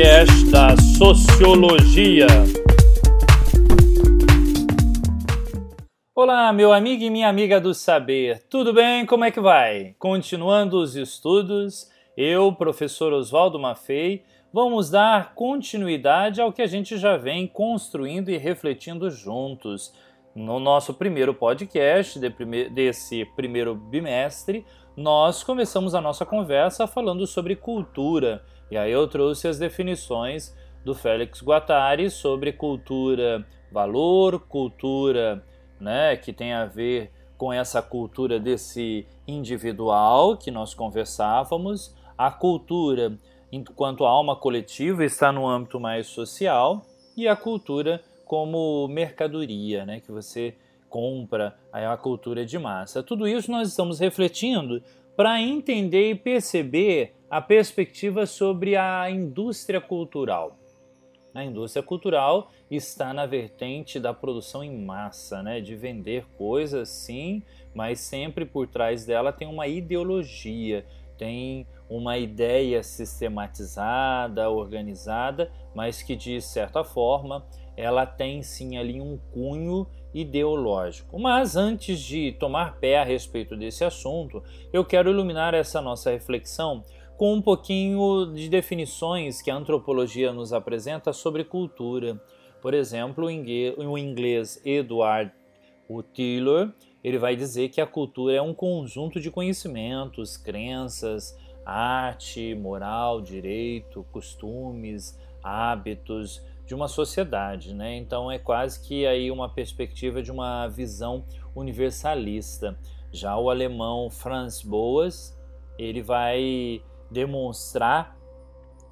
podcast da Sociologia. Olá, meu amigo e minha amiga do saber, tudo bem? Como é que vai? Continuando os estudos, eu, professor Oswaldo Maffei, vamos dar continuidade ao que a gente já vem construindo e refletindo juntos. No nosso primeiro podcast de prime desse primeiro bimestre, nós começamos a nossa conversa falando sobre cultura. E aí eu trouxe as definições do Félix Guattari sobre cultura valor, cultura né, que tem a ver com essa cultura desse individual que nós conversávamos, a cultura enquanto alma coletiva está no âmbito mais social e a cultura como mercadoria, né, que você compra, aí a cultura de massa. Tudo isso nós estamos refletindo para entender e perceber a perspectiva sobre a indústria cultural. A indústria cultural está na vertente da produção em massa, né? de vender coisas, sim, mas sempre por trás dela tem uma ideologia, tem uma ideia sistematizada, organizada, mas que de certa forma ela tem sim ali um cunho ideológico. Mas antes de tomar pé a respeito desse assunto, eu quero iluminar essa nossa reflexão com um pouquinho de definições que a antropologia nos apresenta sobre cultura. Por exemplo, o inglês Edward Taylor, ele vai dizer que a cultura é um conjunto de conhecimentos, crenças, arte, moral, direito, costumes, hábitos de uma sociedade, né? Então é quase que aí uma perspectiva de uma visão universalista. Já o alemão Franz Boas, ele vai demonstrar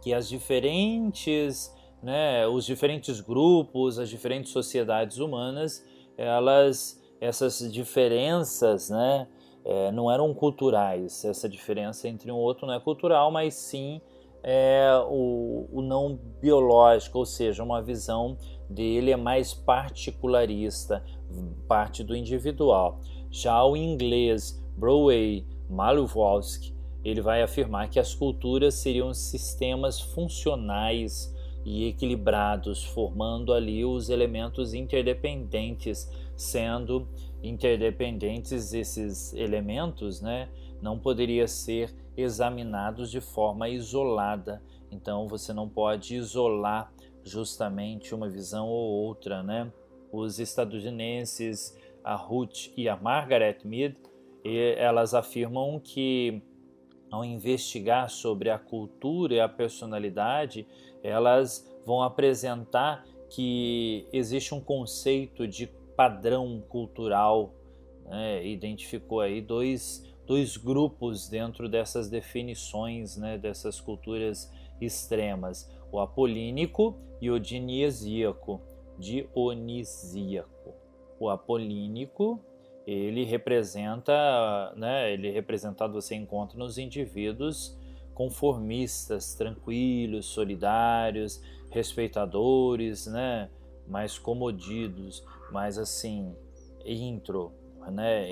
que as diferentes, né, os diferentes grupos, as diferentes sociedades humanas, elas, essas diferenças, né, é, não eram culturais. Essa diferença entre um outro não é cultural, mas sim é, o, o não biológico, ou seja, uma visão dele é mais particularista, parte do individual. Já o inglês Broadway Malowski ele vai afirmar que as culturas seriam sistemas funcionais e equilibrados, formando ali os elementos interdependentes, sendo interdependentes esses elementos, né, não poderia ser examinados de forma isolada. Então você não pode isolar justamente uma visão ou outra, né? Os estadunidenses, a Ruth e a Margaret Mead, elas afirmam que ao investigar sobre a cultura e a personalidade, elas vão apresentar que existe um conceito de padrão cultural, né? identificou aí dois, dois grupos dentro dessas definições, né? dessas culturas extremas, o apolínico e o dionisíaco. Dionisíaco. O apolínico ele representa, né, ele é representado você encontra nos indivíduos conformistas, tranquilos, solidários, respeitadores, né, mais comodidos, mais assim intro, né,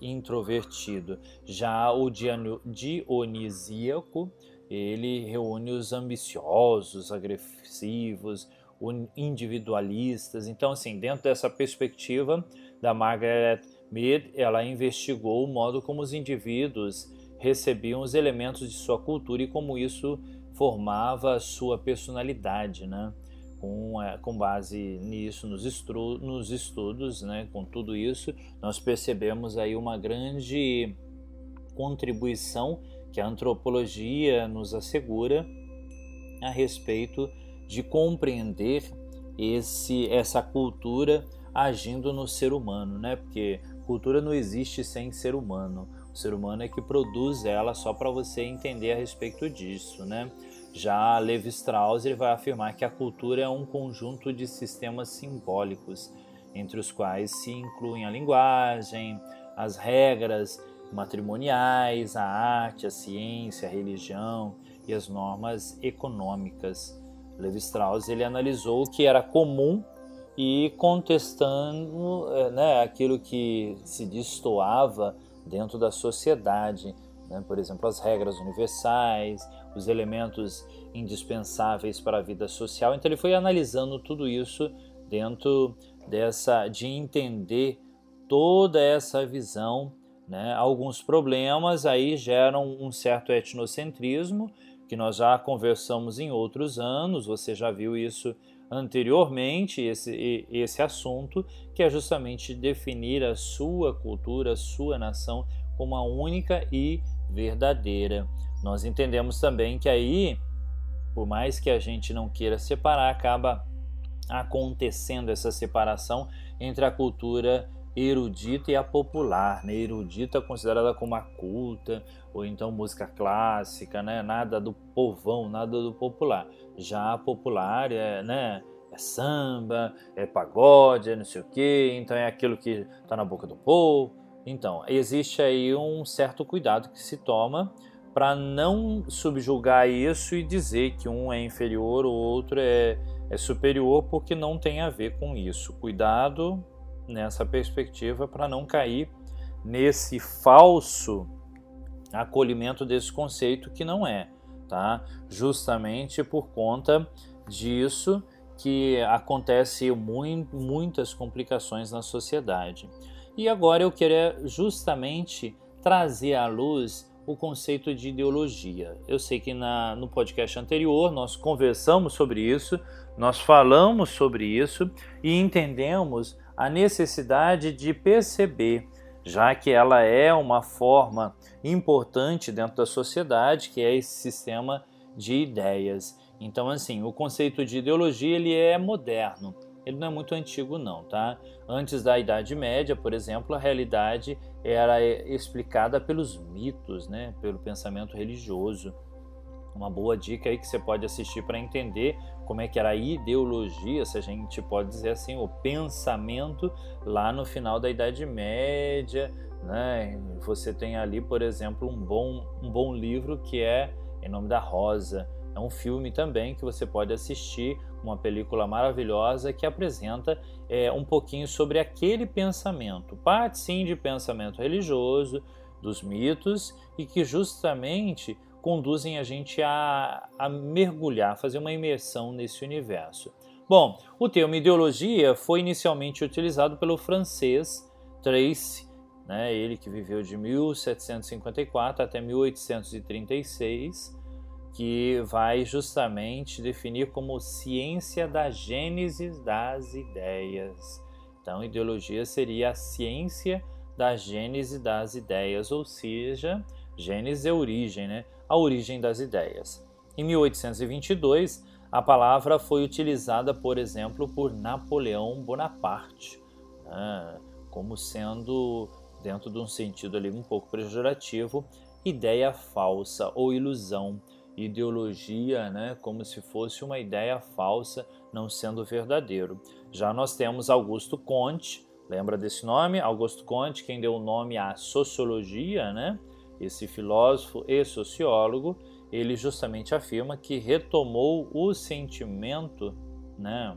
introvertido. Já o dionisíaco, ele reúne os ambiciosos, agressivos, individualistas. Então, assim, dentro dessa perspectiva da Margaret Mead, ela investigou o modo como os indivíduos recebiam os elementos de sua cultura e como isso formava a sua personalidade, né? Com, é, com base nisso, nos, nos estudos, né? com tudo isso, nós percebemos aí uma grande contribuição que a antropologia nos assegura a respeito de compreender esse, essa cultura agindo no ser humano, né? Porque cultura não existe sem ser humano. O ser humano é que produz ela só para você entender a respeito disso, né? Já Levi Strauss ele vai afirmar que a cultura é um conjunto de sistemas simbólicos, entre os quais se incluem a linguagem, as regras matrimoniais, a arte, a ciência, a religião e as normas econômicas. Levi Strauss ele analisou o que era comum e contestando é, né, aquilo que se destoava dentro da sociedade, né? por exemplo, as regras universais, os elementos indispensáveis para a vida social. Então ele foi analisando tudo isso dentro dessa de entender toda essa visão. Né? Alguns problemas aí geram um certo etnocentrismo que nós já conversamos em outros anos. Você já viu isso anteriormente esse, esse assunto, que é justamente definir a sua cultura, a sua nação como a única e verdadeira. Nós entendemos também que aí, por mais que a gente não queira separar, acaba acontecendo essa separação entre a cultura erudita e a popular. Né? Erudita considerada como a culta, ou então música clássica, né? nada do povão, nada do popular. Já a popular é, né? é samba, é pagode, é não sei o quê, então é aquilo que está na boca do povo. Então, existe aí um certo cuidado que se toma para não subjugar isso e dizer que um é inferior, o outro é, é superior, porque não tem a ver com isso. Cuidado nessa perspectiva para não cair nesse falso acolhimento desse conceito que não é, tá? Justamente por conta disso que acontece muito, muitas complicações na sociedade. E agora eu queria justamente trazer à luz o conceito de ideologia. Eu sei que na, no podcast anterior nós conversamos sobre isso, nós falamos sobre isso e entendemos a necessidade de perceber, já que ela é uma forma importante dentro da sociedade, que é esse sistema de ideias. Então, assim, o conceito de ideologia ele é moderno, ele não é muito antigo não, tá? Antes da Idade Média, por exemplo, a realidade era explicada pelos mitos, né? Pelo pensamento religioso. Uma boa dica aí que você pode assistir para entender como é que era a ideologia, se a gente pode dizer assim, o pensamento lá no final da Idade Média, né? Você tem ali, por exemplo, um bom, um bom livro que é Em Nome da Rosa, é um filme também que você pode assistir, uma película maravilhosa que apresenta é, um pouquinho sobre aquele pensamento, parte sim de pensamento religioso, dos mitos e que justamente conduzem a gente a, a mergulhar, fazer uma imersão nesse universo. Bom, o termo ideologia foi inicialmente utilizado pelo francês Tracy, né, ele que viveu de 1754 até 1836 que vai justamente definir como ciência da gênese das ideias. Então, ideologia seria a ciência da gênese das ideias, ou seja, gênese é origem, né? a origem das ideias. Em 1822, a palavra foi utilizada, por exemplo, por Napoleão Bonaparte, né? como sendo, dentro de um sentido ali um pouco pejorativo, ideia falsa ou ilusão ideologia, né, como se fosse uma ideia falsa, não sendo verdadeiro. Já nós temos Augusto Comte, lembra desse nome? Augusto Comte, quem deu o nome à sociologia, né? Esse filósofo e sociólogo, ele justamente afirma que retomou o sentimento, né?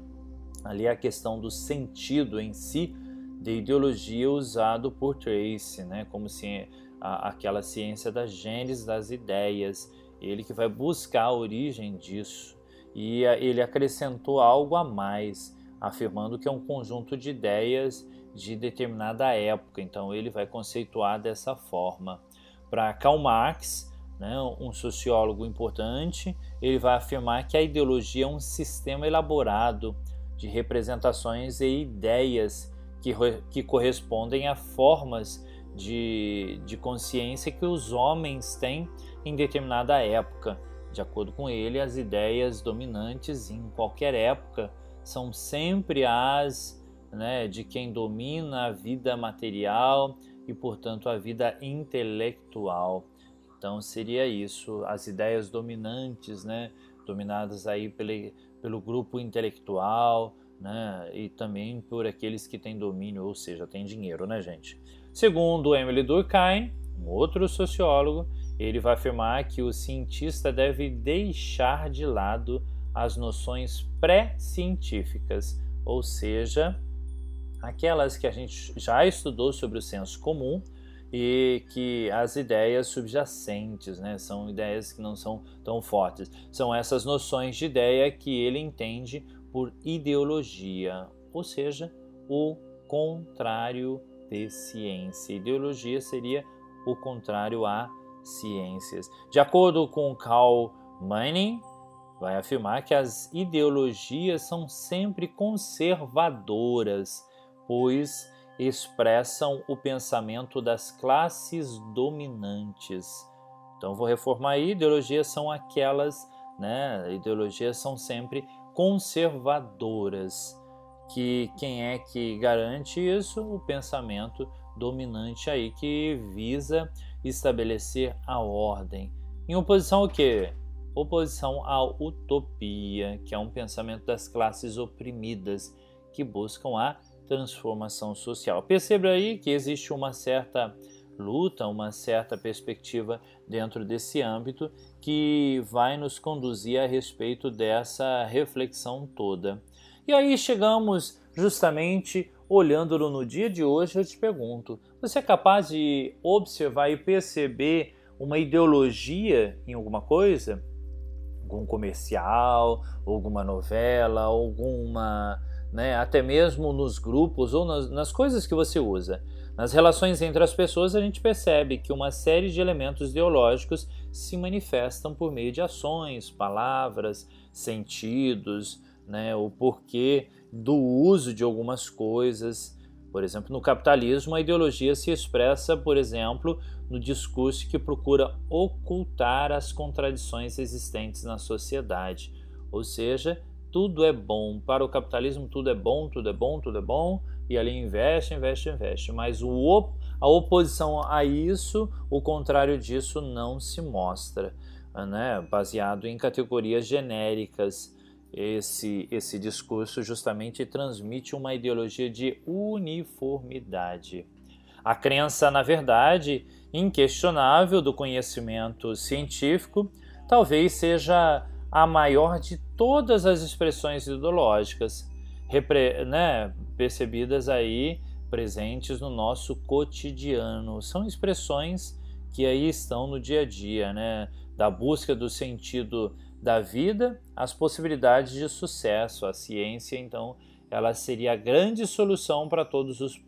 Ali a questão do sentido em si de ideologia usado por Tracy, né? Como se a, aquela ciência da gênese das ideias ele que vai buscar a origem disso. E ele acrescentou algo a mais, afirmando que é um conjunto de ideias de determinada época. Então ele vai conceituar dessa forma. Para Karl Marx, né, um sociólogo importante, ele vai afirmar que a ideologia é um sistema elaborado de representações e ideias que, que correspondem a formas de, de consciência que os homens têm em determinada época. De acordo com ele, as ideias dominantes em qualquer época são sempre as né, de quem domina a vida material e, portanto, a vida intelectual. Então, seria isso, as ideias dominantes, né, dominadas aí pelo, pelo grupo intelectual, né, e também por aqueles que têm domínio, ou seja, têm dinheiro, né, gente? Segundo Emily Durkheim, um outro sociólogo, ele vai afirmar que o cientista deve deixar de lado as noções pré-científicas, ou seja, aquelas que a gente já estudou sobre o senso comum, e que as ideias subjacentes, né, são ideias que não são tão fortes. São essas noções de ideia que ele entende por ideologia, ou seja, o contrário de ciência. Ideologia seria o contrário a ciências. De acordo com Karl Manning, vai afirmar que as ideologias são sempre conservadoras, pois expressam o pensamento das classes dominantes. Então vou reformar aí, ideologias são aquelas, né? Ideologias são sempre conservadoras. Que quem é que garante isso? O pensamento dominante aí que visa estabelecer a ordem. Em oposição ao quê? Oposição à utopia, que é um pensamento das classes oprimidas que buscam a transformação social. Perceba aí que existe uma certa luta, uma certa perspectiva dentro desse âmbito que vai nos conduzir a respeito dessa reflexão toda. E aí chegamos justamente olhando-no no dia de hoje, eu te pergunto: você é capaz de observar e perceber uma ideologia em alguma coisa? Algum comercial, alguma novela, alguma né? até mesmo nos grupos ou nas, nas coisas que você usa. Nas relações entre as pessoas, a gente percebe que uma série de elementos ideológicos se manifestam por meio de ações, palavras, sentidos, né? o porquê do uso de algumas coisas. Por exemplo, no capitalismo, a ideologia se expressa, por exemplo, no discurso que procura ocultar as contradições existentes na sociedade, ou seja, tudo é bom. Para o capitalismo, tudo é bom, tudo é bom, tudo é bom, e ali investe, investe, investe. Mas o, a oposição a isso, o contrário disso, não se mostra, né? baseado em categorias genéricas. Esse, esse discurso justamente transmite uma ideologia de uniformidade. A crença, na verdade, inquestionável do conhecimento científico talvez seja a maior de todas as expressões ideológicas né, percebidas aí presentes no nosso cotidiano. São expressões que aí estão no dia a dia, né? Da busca do sentido da vida, as possibilidades de sucesso. A ciência, então, ela seria a grande solução para todos os,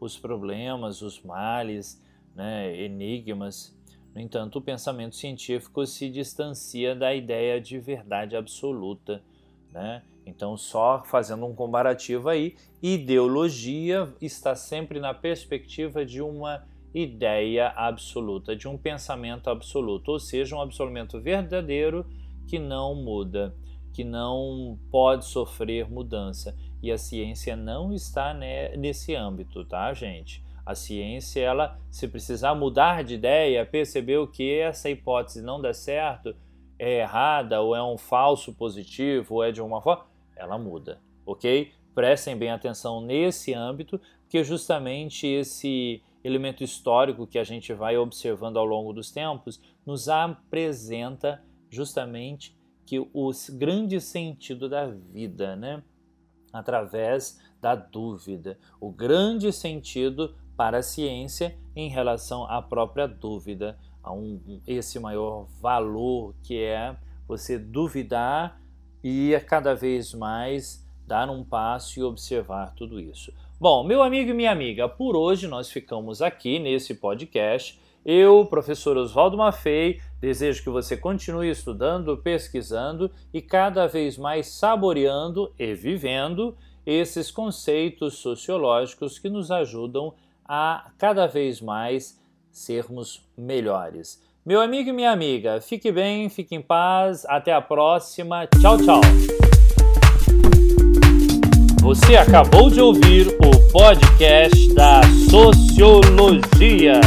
os problemas, os males, né, enigmas no entanto, o pensamento científico se distancia da ideia de verdade absoluta. Né? Então, só fazendo um comparativo aí, ideologia está sempre na perspectiva de uma ideia absoluta, de um pensamento absoluto, ou seja, um absoluto verdadeiro que não muda, que não pode sofrer mudança. E a ciência não está nesse âmbito, tá, gente? A ciência, ela, se precisar mudar de ideia, percebeu que essa hipótese não dá certo, é errada, ou é um falso positivo, ou é de alguma forma, ela muda, ok? Prestem bem atenção nesse âmbito, porque justamente esse elemento histórico que a gente vai observando ao longo dos tempos nos apresenta justamente que o grande sentido da vida, né? Através da dúvida, o grande sentido para a ciência em relação à própria dúvida, a um, esse maior valor que é você duvidar e a cada vez mais dar um passo e observar tudo isso. Bom, meu amigo e minha amiga, por hoje nós ficamos aqui nesse podcast. Eu, professor Oswaldo Maffei, desejo que você continue estudando, pesquisando e cada vez mais saboreando e vivendo esses conceitos sociológicos que nos ajudam a cada vez mais sermos melhores. Meu amigo e minha amiga, fique bem, fique em paz, até a próxima. Tchau, tchau. Você acabou de ouvir o podcast da Sociologia.